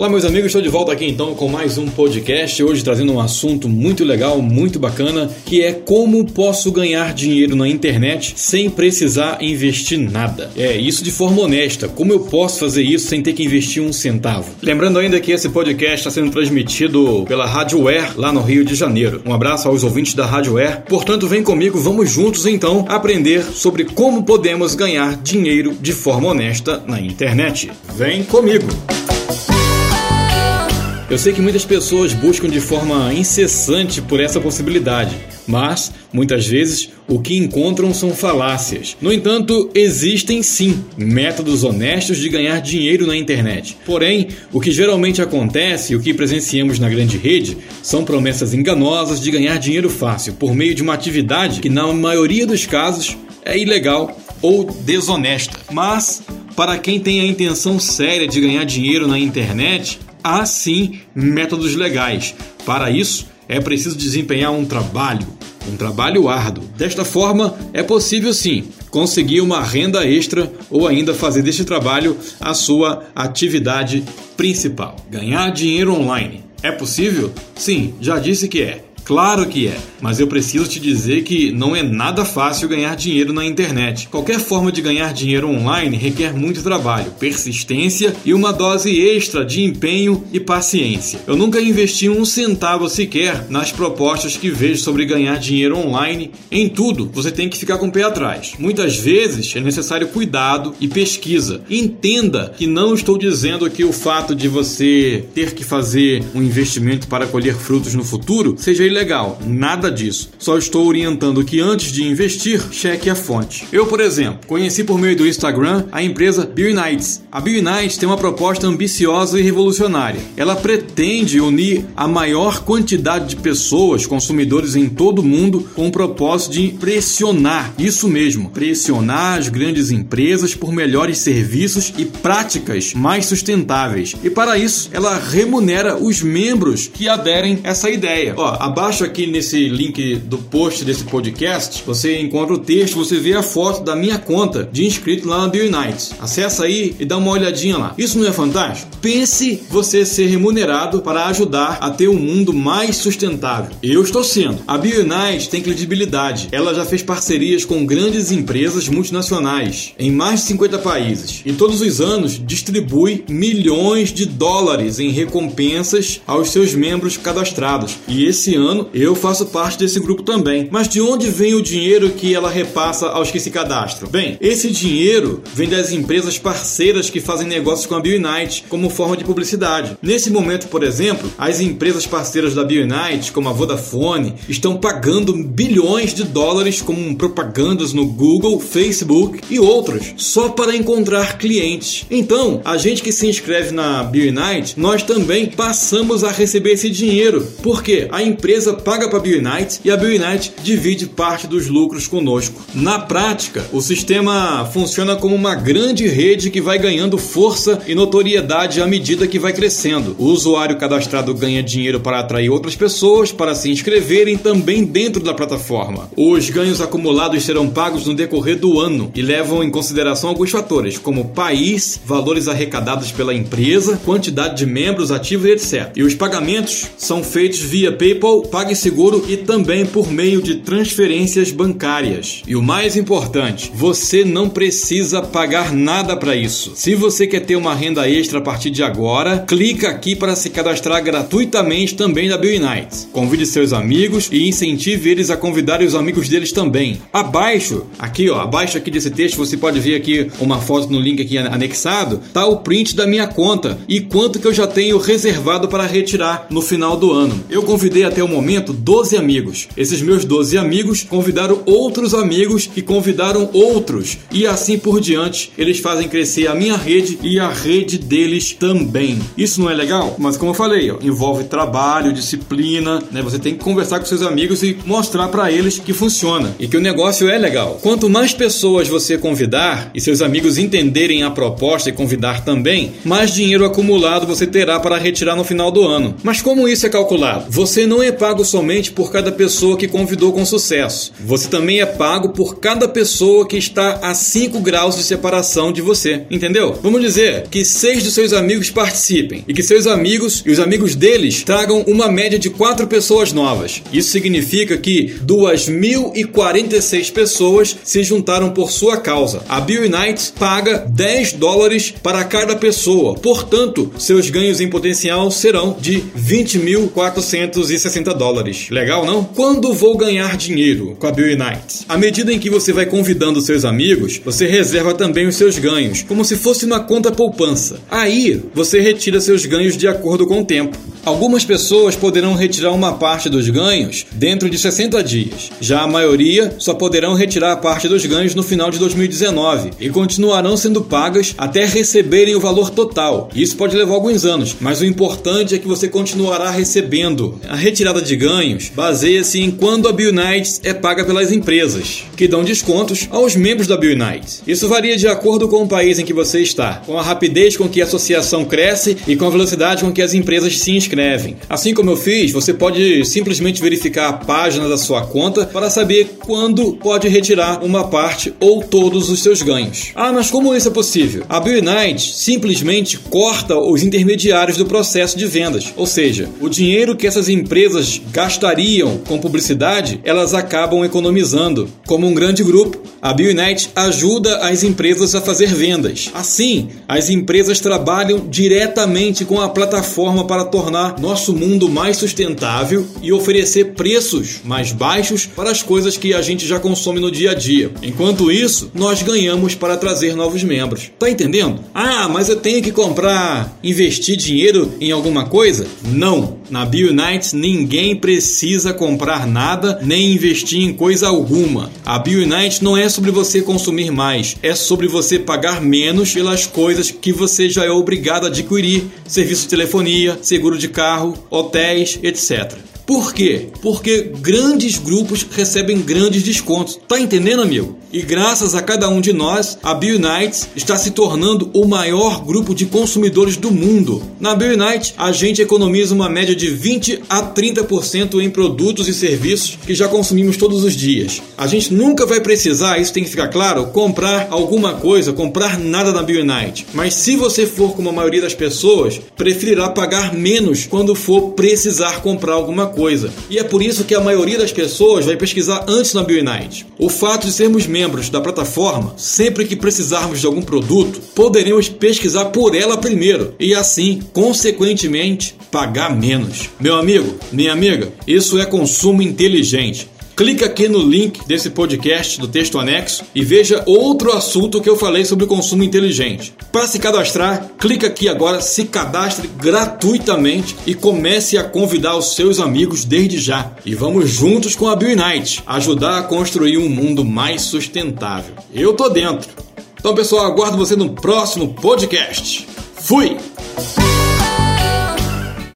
Olá, meus amigos, estou de volta aqui então com mais um podcast. Hoje trazendo um assunto muito legal, muito bacana, que é como posso ganhar dinheiro na internet sem precisar investir nada. É, isso de forma honesta. Como eu posso fazer isso sem ter que investir um centavo? Lembrando ainda que esse podcast está sendo transmitido pela Rádio Air, lá no Rio de Janeiro. Um abraço aos ouvintes da Rádio Air. Portanto, vem comigo, vamos juntos então aprender sobre como podemos ganhar dinheiro de forma honesta na internet. Vem comigo! Eu sei que muitas pessoas buscam de forma incessante por essa possibilidade, mas muitas vezes o que encontram são falácias. No entanto, existem sim métodos honestos de ganhar dinheiro na internet. Porém, o que geralmente acontece e o que presenciamos na grande rede são promessas enganosas de ganhar dinheiro fácil por meio de uma atividade que, na maioria dos casos, é ilegal ou desonesta. Mas, para quem tem a intenção séria de ganhar dinheiro na internet, há sim métodos legais. Para isso, é preciso desempenhar um trabalho, um trabalho árduo. Desta forma, é possível sim conseguir uma renda extra ou ainda fazer deste trabalho a sua atividade principal. Ganhar dinheiro online. É possível? Sim, já disse que é. Claro que é, mas eu preciso te dizer que não é nada fácil ganhar dinheiro na internet. Qualquer forma de ganhar dinheiro online requer muito trabalho, persistência e uma dose extra de empenho e paciência. Eu nunca investi um centavo sequer nas propostas que vejo sobre ganhar dinheiro online. Em tudo, você tem que ficar com o pé atrás. Muitas vezes é necessário cuidado e pesquisa. Entenda que não estou dizendo que o fato de você ter que fazer um investimento para colher frutos no futuro seja ilegal, nada disso. Só estou orientando que antes de investir, cheque a fonte. Eu, por exemplo, conheci por meio do Instagram a empresa Nights. A Nights tem uma proposta ambiciosa e revolucionária. Ela pretende unir a maior quantidade de pessoas, consumidores em todo o mundo, com o propósito de pressionar, isso mesmo, pressionar as grandes empresas por melhores serviços e práticas mais sustentáveis. E para isso, ela remunera os membros que aderem a essa ideia. Ó, a Abaixo aqui nesse link do post desse podcast, você encontra o texto, você vê a foto da minha conta de inscrito lá na The Unites. Acessa aí e dá uma olhadinha lá. Isso não é fantástico? Pense você ser remunerado para ajudar a ter um mundo mais sustentável. Eu estou sendo. A BioUnite tem credibilidade. Ela já fez parcerias com grandes empresas multinacionais em mais de 50 países e todos os anos distribui milhões de dólares em recompensas aos seus membros cadastrados. E esse ano ano, eu faço parte desse grupo também. Mas de onde vem o dinheiro que ela repassa aos que se cadastram? Bem, esse dinheiro vem das empresas parceiras que fazem negócios com a BioUnite como forma de publicidade. Nesse momento, por exemplo, as empresas parceiras da BioUnite, como a Vodafone, estão pagando bilhões de dólares com propagandas no Google, Facebook e outros, só para encontrar clientes. Então, a gente que se inscreve na BioUnite, nós também passamos a receber esse dinheiro, porque a empresa empresa paga para a BioUnite e a BioUnite divide parte dos lucros conosco. Na prática, o sistema funciona como uma grande rede que vai ganhando força e notoriedade à medida que vai crescendo. O usuário cadastrado ganha dinheiro para atrair outras pessoas para se inscreverem também dentro da plataforma. Os ganhos acumulados serão pagos no decorrer do ano e levam em consideração alguns fatores, como país, valores arrecadados pela empresa, quantidade de membros ativos etc. E os pagamentos são feitos via PayPal PagSeguro e também por meio de transferências bancárias. E o mais importante, você não precisa pagar nada para isso. Se você quer ter uma renda extra a partir de agora, clica aqui para se cadastrar gratuitamente também da BioUnite. Convide seus amigos e incentive eles a convidarem os amigos deles também. Abaixo, aqui ó, abaixo aqui desse texto você pode ver aqui uma foto no link aqui anexado, tá o print da minha conta e quanto que eu já tenho reservado para retirar no final do ano. Eu convidei até o momento momento 12 amigos. Esses meus 12 amigos convidaram outros amigos que convidaram outros e assim por diante. Eles fazem crescer a minha rede e a rede deles também. Isso não é legal? Mas como eu falei, ó, envolve trabalho, disciplina, né? Você tem que conversar com seus amigos e mostrar para eles que funciona e que o negócio é legal. Quanto mais pessoas você convidar e seus amigos entenderem a proposta e convidar também, mais dinheiro acumulado você terá para retirar no final do ano. Mas como isso é calculado? Você não é pago pago somente por cada pessoa que convidou com sucesso. Você também é pago por cada pessoa que está a 5 graus de separação de você. Entendeu? Vamos dizer que seis dos seus amigos participem e que seus amigos e os amigos deles tragam uma média de quatro pessoas novas. Isso significa que 2.046 pessoas se juntaram por sua causa. A Bill United paga 10 dólares para cada pessoa. Portanto, seus ganhos em potencial serão de 20.460 dólares. Legal, não? Quando vou ganhar dinheiro com a Bill United? À medida em que você vai convidando seus amigos, você reserva também os seus ganhos, como se fosse uma conta poupança. Aí, você retira seus ganhos de acordo com o tempo. Algumas pessoas poderão retirar uma parte dos ganhos dentro de 60 dias. Já a maioria só poderão retirar parte dos ganhos no final de 2019 e continuarão sendo pagas até receberem o valor total. Isso pode levar alguns anos, mas o importante é que você continuará recebendo. A retirada de ganhos baseia-se em quando a Bionites é paga pelas empresas, que dão descontos aos membros da Bionites. Isso varia de acordo com o país em que você está, com a rapidez com que a associação cresce e com a velocidade com que as empresas se inscrevem inscrevem. Assim como eu fiz, você pode simplesmente verificar a página da sua conta para saber quando pode retirar uma parte ou todos os seus ganhos. Ah, mas como isso é possível? A Billnight simplesmente corta os intermediários do processo de vendas, ou seja, o dinheiro que essas empresas gastariam com publicidade, elas acabam economizando. Como um grande grupo, a Billnight ajuda as empresas a fazer vendas. Assim, as empresas trabalham diretamente com a plataforma para tornar tornar nosso mundo mais sustentável e oferecer preços mais baixos para as coisas que a gente já consome no dia a dia. Enquanto isso, nós ganhamos para trazer novos membros. Tá entendendo? Ah, mas eu tenho que comprar, investir dinheiro em alguma coisa? Não. Na BioUnites ninguém precisa comprar nada nem investir em coisa alguma. A BioUnite não é sobre você consumir mais, é sobre você pagar menos pelas coisas que você já é obrigado a adquirir: serviço de telefonia, seguro de carro, hotéis, etc. Por quê? Porque grandes grupos recebem grandes descontos. Tá entendendo, amigo? E graças a cada um de nós, a BioUnites está se tornando o maior grupo de consumidores do mundo. Na BioUnite, a gente economiza uma média de 20 a 30% em produtos e serviços que já consumimos todos os dias. A gente nunca vai precisar, isso tem que ficar claro, comprar alguma coisa, comprar nada na BioUnite. Mas se você for como a maioria das pessoas, preferirá pagar menos quando for precisar comprar alguma coisa. E é por isso que a maioria das pessoas vai pesquisar antes na BioUnite. O fato de sermos membros da plataforma, sempre que precisarmos de algum produto, poderemos pesquisar por ela primeiro e assim, consequentemente, pagar menos. Meu amigo, minha amiga, isso é consumo inteligente. Clica aqui no link desse podcast do texto anexo e veja outro assunto que eu falei sobre consumo inteligente. Para se cadastrar, clica aqui agora, se cadastre gratuitamente e comece a convidar os seus amigos desde já. E vamos juntos com a Bill Night ajudar a construir um mundo mais sustentável. Eu tô dentro. Então, pessoal, aguardo você no próximo podcast. Fui!